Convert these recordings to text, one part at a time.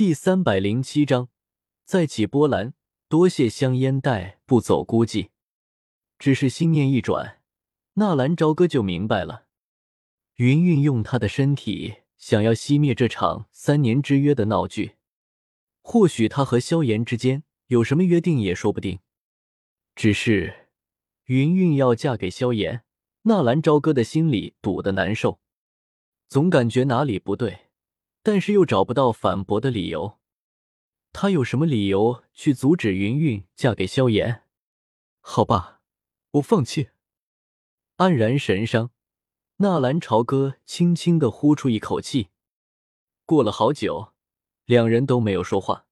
第三百零七章，再起波澜。多谢香烟袋不走孤寂。只是心念一转，纳兰朝歌就明白了。云云用他的身体想要熄灭这场三年之约的闹剧，或许他和萧炎之间有什么约定也说不定。只是云云要嫁给萧炎，纳兰朝歌的心里堵得难受，总感觉哪里不对。但是又找不到反驳的理由，他有什么理由去阻止云云嫁给萧炎？好吧，我放弃。黯然神伤，纳兰朝歌轻轻的呼出一口气。过了好久，两人都没有说话，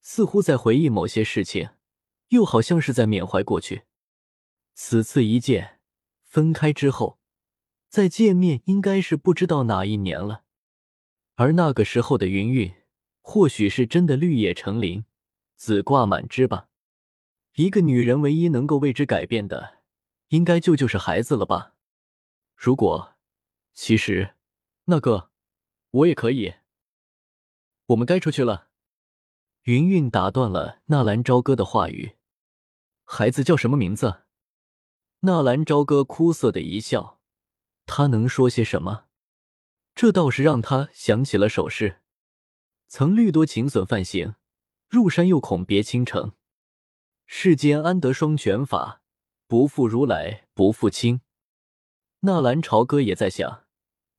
似乎在回忆某些事情，又好像是在缅怀过去。此次一见，分开之后再见面，应该是不知道哪一年了。而那个时候的云云，或许是真的绿叶成林，紫挂满枝吧。一个女人唯一能够为之改变的，应该就就是孩子了吧？如果，其实，那个，我也可以。我们该出去了。云云打断了纳兰朝歌的话语。孩子叫什么名字？纳兰朝歌哭涩的一笑，他能说些什么？这倒是让他想起了首饰：“曾虑多情损犯行，入山又恐别倾城。世间安得双全法？不负如来不负卿。”纳兰朝歌也在想，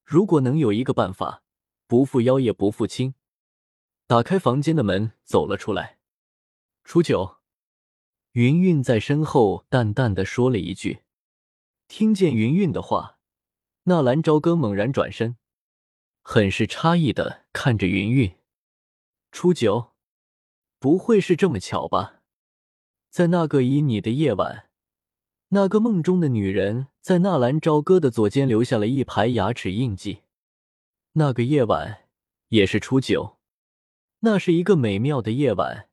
如果能有一个办法，不负妖也不负卿。打开房间的门，走了出来。初九，云云在身后淡淡的说了一句。听见云云的话，纳兰朝歌猛然转身。很是诧异的看着云云，初九，不会是这么巧吧？在那个旖旎的夜晚，那个梦中的女人在纳兰朝歌的左肩留下了一排牙齿印记。那个夜晚也是初九，那是一个美妙的夜晚，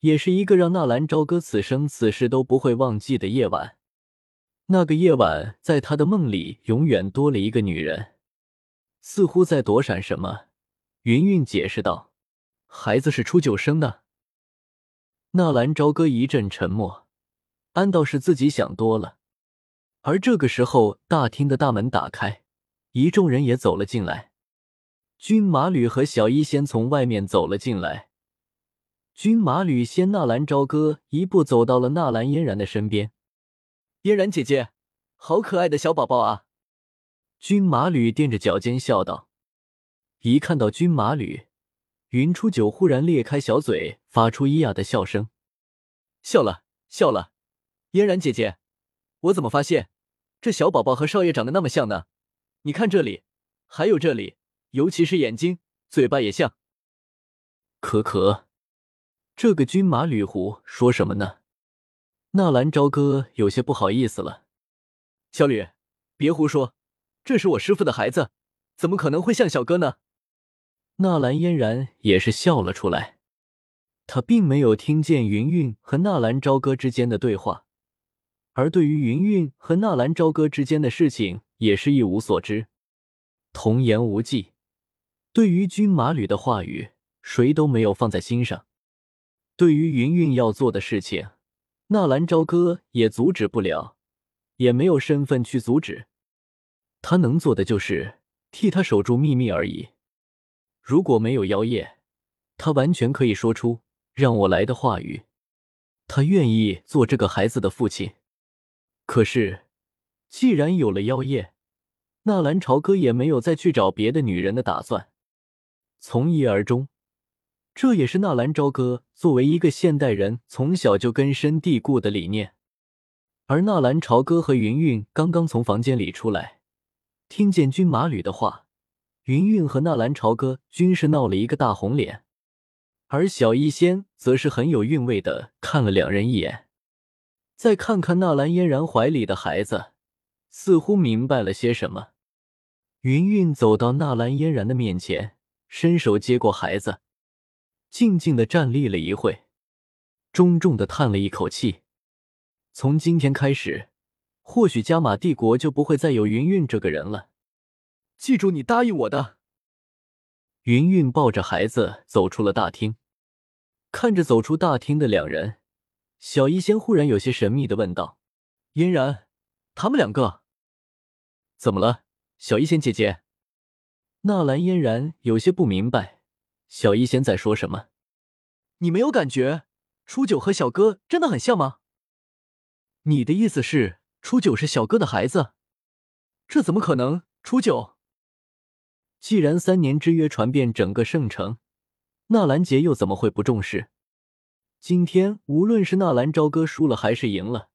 也是一个让纳兰朝歌此生此世都不会忘记的夜晚。那个夜晚，在他的梦里，永远多了一个女人。似乎在躲闪什么，云云解释道：“孩子是初九生的。”纳兰朝歌一阵沉默，安道是自己想多了。而这个时候，大厅的大门打开，一众人也走了进来。军马吕和小医仙从外面走了进来。军马吕先纳兰朝歌一步走到了纳兰嫣然的身边：“嫣然姐姐，好可爱的小宝宝啊！”军马吕踮着脚尖笑道：“一看到军马吕，云初九忽然裂开小嘴，发出咿呀的笑声。笑了，笑了，嫣然姐姐，我怎么发现这小宝宝和少爷长得那么像呢？你看这里，还有这里，尤其是眼睛、嘴巴也像。可可，这个军马吕狐说什么呢？”纳兰朝歌有些不好意思了：“小吕，别胡说。”这是我师父的孩子，怎么可能会像小哥呢？纳兰嫣然也是笑了出来，他并没有听见云云和纳兰朝歌之间的对话，而对于云云和纳兰朝歌之间的事情也是一无所知，童言无忌。对于军马吕的话语，谁都没有放在心上。对于云云要做的事情，纳兰朝歌也阻止不了，也没有身份去阻止。他能做的就是替他守住秘密而已。如果没有妖夜，他完全可以说出“让我来”的话语。他愿意做这个孩子的父亲。可是，既然有了妖夜，纳兰朝歌也没有再去找别的女人的打算。从一而终，这也是纳兰朝歌作为一个现代人从小就根深蒂固的理念。而纳兰朝歌和云云刚刚从房间里出来。听见军马吕的话，云云和纳兰朝歌均是闹了一个大红脸，而小医仙则是很有韵味的看了两人一眼，再看看纳兰嫣然怀里的孩子，似乎明白了些什么。云云走到纳兰嫣然的面前，伸手接过孩子，静静的站立了一会，重重的叹了一口气。从今天开始。或许加玛帝国就不会再有云云这个人了。记住你答应我的。云云抱着孩子走出了大厅，看着走出大厅的两人，小医仙忽然有些神秘的问道：“嫣然，他们两个怎么了？”小医仙姐姐，纳兰嫣然有些不明白，小医仙在说什么？你没有感觉初九和小哥真的很像吗？你的意思是初九是小哥的孩子？这怎么可能？初九，既然三年之约传遍整个圣城，纳兰杰又怎么会不重视？今天无论是纳兰朝歌输了还是赢了，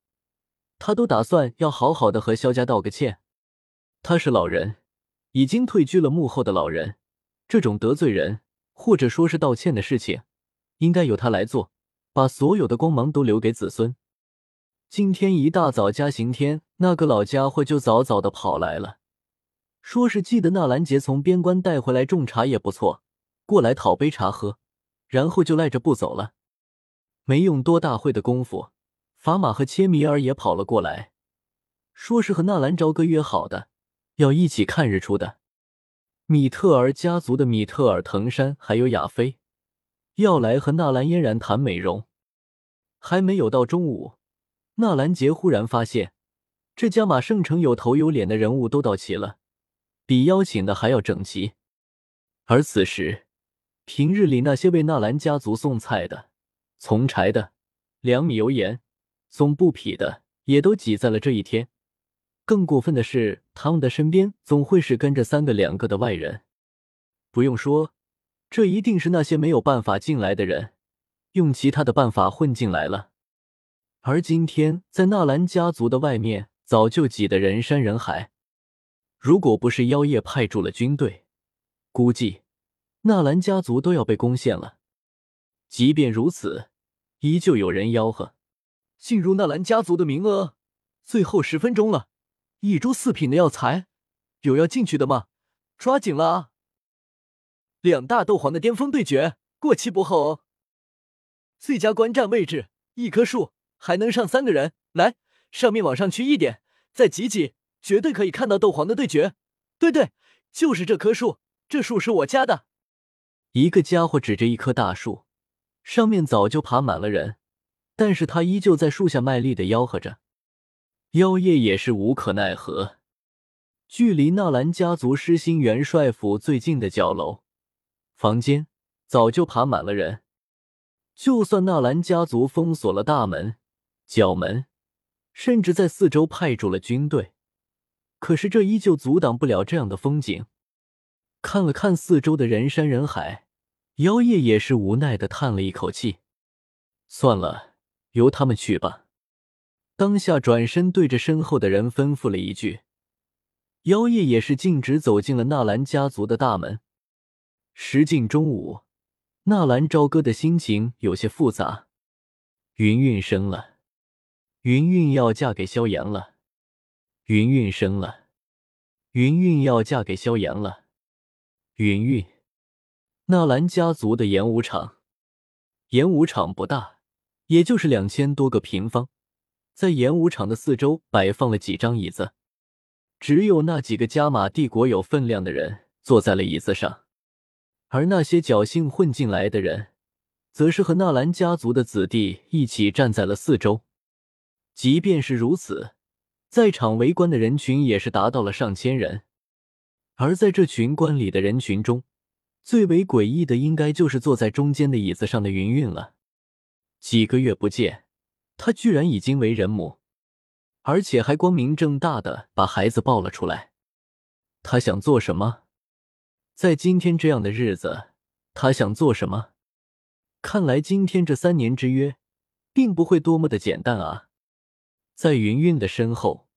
他都打算要好好的和萧家道个歉。他是老人，已经退居了幕后的老人，这种得罪人或者说是道歉的事情，应该由他来做，把所有的光芒都留给子孙。今天一大早，嘉刑天那个老家伙就早早的跑来了，说是记得纳兰杰从边关带回来种茶叶不错，过来讨杯茶喝，然后就赖着不走了。没用多大会的功夫，法玛和切米尔也跑了过来，说是和纳兰朝歌约好的，要一起看日出的。米特尔家族的米特尔、藤山还有亚菲，要来和纳兰嫣然谈美容。还没有到中午。纳兰杰忽然发现，这家马圣城有头有脸的人物都到齐了，比邀请的还要整齐。而此时，平日里那些为纳兰家族送菜的、送柴的、粮米油盐、送布匹的，也都挤在了这一天。更过分的是，他们的身边总会是跟着三个两个的外人。不用说，这一定是那些没有办法进来的人，用其他的办法混进来了。而今天，在纳兰家族的外面，早就挤得人山人海。如果不是妖夜派驻了军队，估计纳兰家族都要被攻陷了。即便如此，依旧有人吆喝：“进入纳兰家族的名额，最后十分钟了，一株四品的药材，有要进去的吗？抓紧了啊！”两大斗皇的巅峰对决，过期不候哦。最佳观战位置，一棵树。还能上三个人来，上面往上去一点，再挤挤，绝对可以看到斗皇的对决。对对，就是这棵树，这树是我家的。一个家伙指着一棵大树，上面早就爬满了人，但是他依旧在树下卖力的吆喝着。妖夜也是无可奈何。距离纳兰家族失心元帅府最近的角楼房间，早就爬满了人。就算纳兰家族封锁了大门。角门，甚至在四周派驻了军队，可是这依旧阻挡不了这样的风景。看了看四周的人山人海，妖夜也是无奈的叹了一口气：“算了，由他们去吧。”当下转身对着身后的人吩咐了一句，妖夜也是径直走进了纳兰家族的大门。时近中午，纳兰朝歌的心情有些复杂。云云生了。云云要嫁给萧炎了，云云生了，云云要嫁给萧炎了，云云，纳兰家族的演武场，演武场不大，也就是两千多个平方，在演武场的四周摆放了几张椅子，只有那几个加玛帝国有分量的人坐在了椅子上，而那些侥幸混进来的人，则是和纳兰家族的子弟一起站在了四周。即便是如此，在场围观的人群也是达到了上千人。而在这群观礼的人群中，最为诡异的应该就是坐在中间的椅子上的云云了。几个月不见，她居然已经为人母，而且还光明正大的把孩子抱了出来。她想做什么？在今天这样的日子，她想做什么？看来今天这三年之约，并不会多么的简单啊！在云云的身后，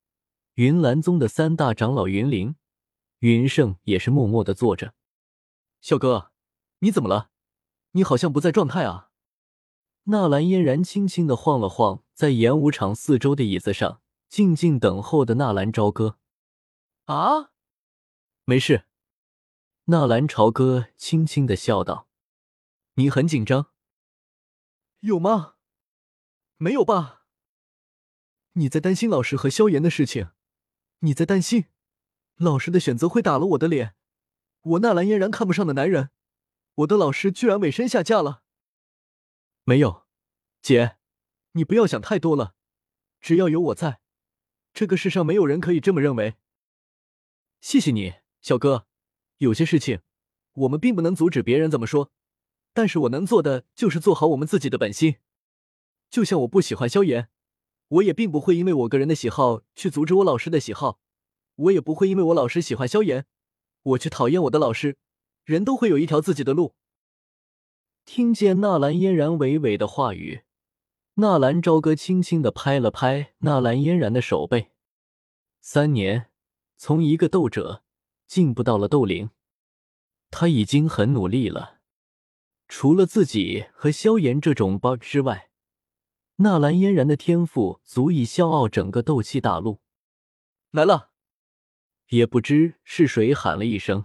云岚宗的三大长老云灵、云胜也是默默的坐着。小哥，你怎么了？你好像不在状态啊！纳兰嫣然轻轻的晃了晃在演武场四周的椅子上静静等候的纳兰朝歌。啊，没事。纳兰朝歌轻轻的笑道：“你很紧张？有吗？没有吧？”你在担心老师和萧炎的事情，你在担心老师的选择会打了我的脸。我纳兰嫣然看不上的男人，我的老师居然委身下嫁了。没有，姐，你不要想太多了。只要有我在，这个世上没有人可以这么认为。谢谢你，小哥。有些事情，我们并不能阻止别人怎么说，但是我能做的就是做好我们自己的本心。就像我不喜欢萧炎，我也并不会因为我个人的喜好去阻止我老师的喜好，我也不会因为我老师喜欢萧炎，我去讨厌我的老师。人都会有一条自己的路。听见纳兰嫣然娓娓的话语，纳兰朝歌轻轻的拍了拍纳兰嫣然的手背。三年，从一个斗者进步到了斗灵，他已经很努力了。除了自己和萧炎这种 bug 之外，纳兰嫣然的天赋足以笑傲整个斗气大陆。来了，也不知是谁喊了一声。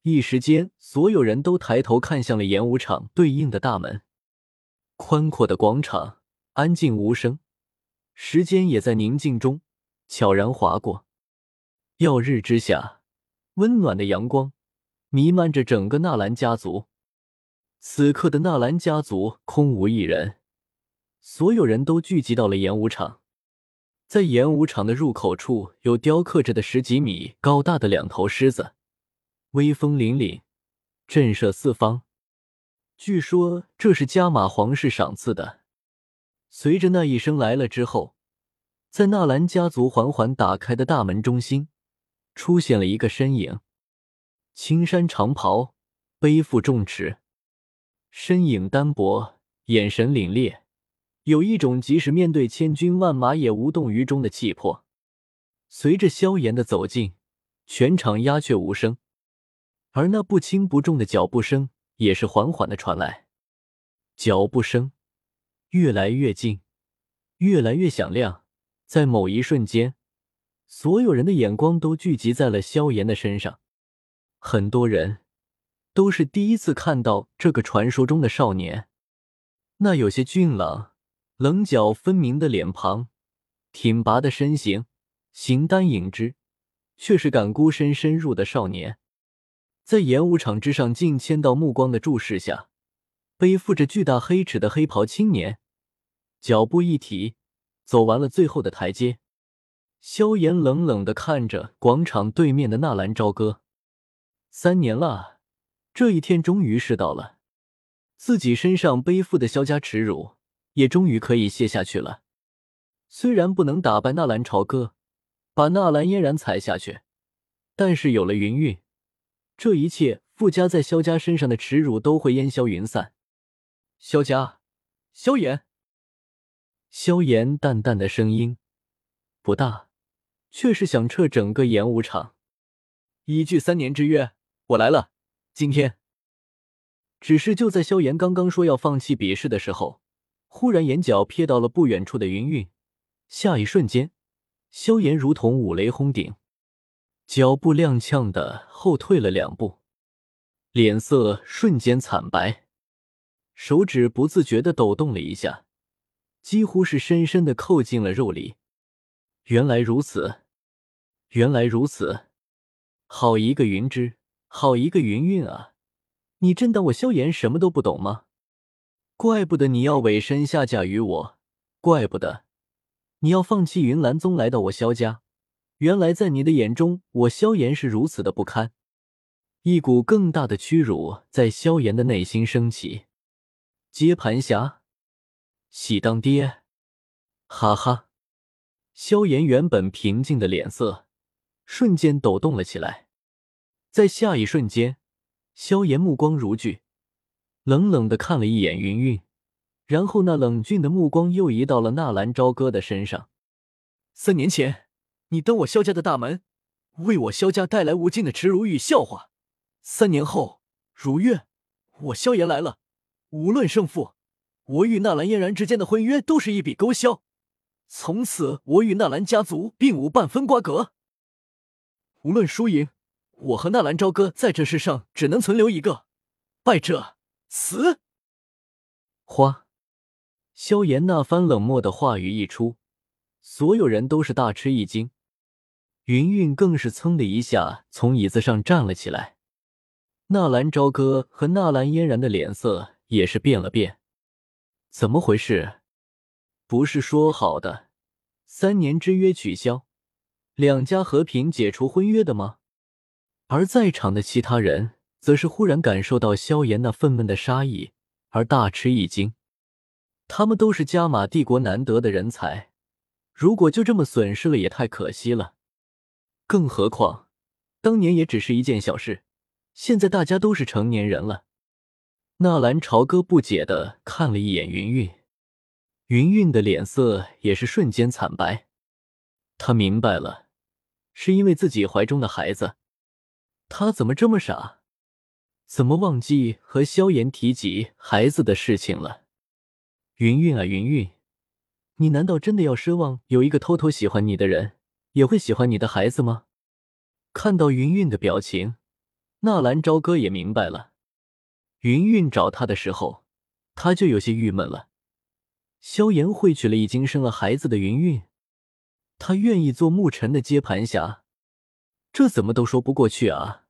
一时间，所有人都抬头看向了演武场对应的大门。宽阔的广场，安静无声，时间也在宁静中悄然划过。耀日之下，温暖的阳光弥漫着整个纳兰家族。此刻的纳兰家族空无一人，所有人都聚集到了演武场。在演武场的入口处，有雕刻着的十几米高大的两头狮子。威风凛凛，震慑四方。据说这是加玛皇室赏赐的。随着那一声来了之后，在纳兰家族缓缓打开的大门中心，出现了一个身影。青衫长袍，背负重尺，身影单薄，眼神凛冽，有一种即使面对千军万马也无动于衷的气魄。随着萧炎的走近，全场鸦雀无声。而那不轻不重的脚步声也是缓缓的传来，脚步声越来越近，越来越响亮。在某一瞬间，所有人的眼光都聚集在了萧炎的身上。很多人都是第一次看到这个传说中的少年，那有些俊朗、棱角分明的脸庞，挺拔的身形，形单影只，却是敢孤身深入的少年。在演武场之上近千道目光的注视下，背负着巨大黑齿的黑袍青年，脚步一提，走完了最后的台阶。萧炎冷冷的看着广场对面的纳兰朝歌，三年了，这一天终于是到了，自己身上背负的萧家耻辱也终于可以卸下去了。虽然不能打败纳兰朝歌，把纳兰嫣然踩下去，但是有了云韵。这一切附加在萧家身上的耻辱都会烟消云散。萧家，萧炎，萧炎淡淡的声音不大，却是响彻整个演武场。一句三年之约，我来了。今天，只是就在萧炎刚刚说要放弃比试的时候，忽然眼角瞥到了不远处的云韵，下一瞬间，萧炎如同五雷轰顶。脚步踉跄的后退了两步，脸色瞬间惨白，手指不自觉的抖动了一下，几乎是深深的扣进了肉里。原来如此，原来如此，好一个云芝，好一个云韵啊！你真当我萧炎什么都不懂吗？怪不得你要委身下嫁于我，怪不得你要放弃云岚宗来到我萧家。原来在你的眼中，我萧炎是如此的不堪。一股更大的屈辱在萧炎的内心升起。接盘侠，喜当爹，哈哈！萧炎原本平静的脸色瞬间抖动了起来。在下一瞬间，萧炎目光如炬，冷冷的看了一眼云云，然后那冷峻的目光又移到了纳兰朝歌的身上。三年前。你登我萧家的大门，为我萧家带来无尽的耻辱与笑话。三年后如愿，我萧炎来了。无论胜负，我与纳兰嫣然之间的婚约都是一笔勾销。从此，我与纳兰家族并无半分瓜葛。无论输赢，我和纳兰朝歌在这世上只能存留一个，败者死。花，萧炎那番冷漠的话语一出，所有人都是大吃一惊。云云更是噌的一下从椅子上站了起来，纳兰朝歌和纳兰嫣然的脸色也是变了变。怎么回事？不是说好的三年之约取消，两家和平解除婚约的吗？而在场的其他人则是忽然感受到萧炎那愤懑的杀意，而大吃一惊。他们都是加玛帝国难得的人才，如果就这么损失了，也太可惜了。更何况，当年也只是一件小事，现在大家都是成年人了。纳兰朝歌不解的看了一眼云云，云云的脸色也是瞬间惨白。他明白了，是因为自己怀中的孩子。他怎么这么傻？怎么忘记和萧炎提及孩子的事情了？云云啊，云云，你难道真的要奢望有一个偷偷喜欢你的人？也会喜欢你的孩子吗？看到云云的表情，纳兰朝歌也明白了。云云找他的时候，他就有些郁闷了。萧炎会娶了已经生了孩子的云云，他愿意做牧尘的接盘侠，这怎么都说不过去啊！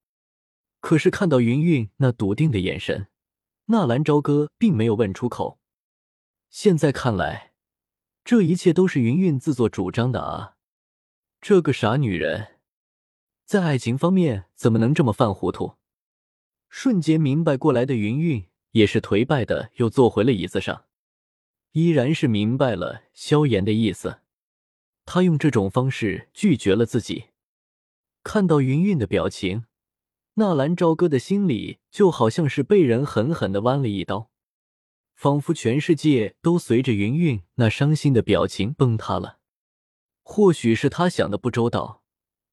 可是看到云云那笃定的眼神，纳兰朝歌并没有问出口。现在看来，这一切都是云云自作主张的啊！这个傻女人，在爱情方面怎么能这么犯糊涂？瞬间明白过来的云云也是颓败的，又坐回了椅子上，依然是明白了萧炎的意思。他用这种方式拒绝了自己。看到云云的表情，纳兰朝歌的心里就好像是被人狠狠的剜了一刀，仿佛全世界都随着云云那伤心的表情崩塌了。或许是他想的不周到，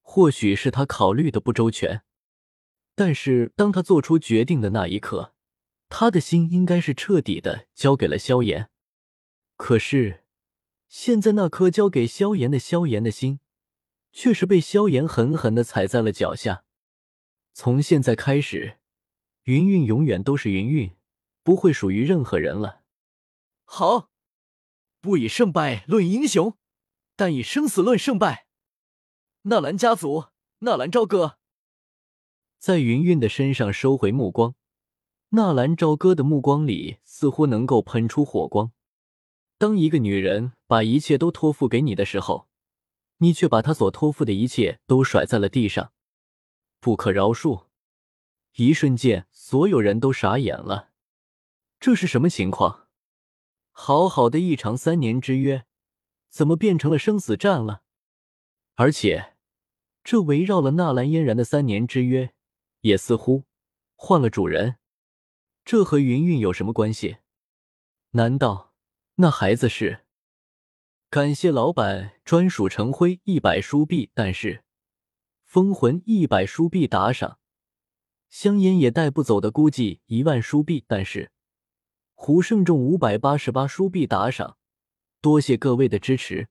或许是他考虑的不周全，但是当他做出决定的那一刻，他的心应该是彻底的交给了萧炎。可是，现在那颗交给萧炎的萧炎的心，却是被萧炎狠狠的踩在了脚下。从现在开始，云云永远都是云云，不会属于任何人了。好，不以胜败论英雄。但以生死论胜败。纳兰家族，纳兰朝歌，在云云的身上收回目光。纳兰朝歌的目光里似乎能够喷出火光。当一个女人把一切都托付给你的时候，你却把她所托付的一切都甩在了地上，不可饶恕。一瞬间，所有人都傻眼了。这是什么情况？好好的一场三年之约。怎么变成了生死战了？而且，这围绕了纳兰嫣然的三年之约，也似乎换了主人。这和云云有什么关系？难道那孩子是？感谢老板专属成灰一百书币，但是封魂一百书币打赏，香烟也带不走的估计一万书币，但是胡胜中五百八十八书币打赏。多谢各位的支持。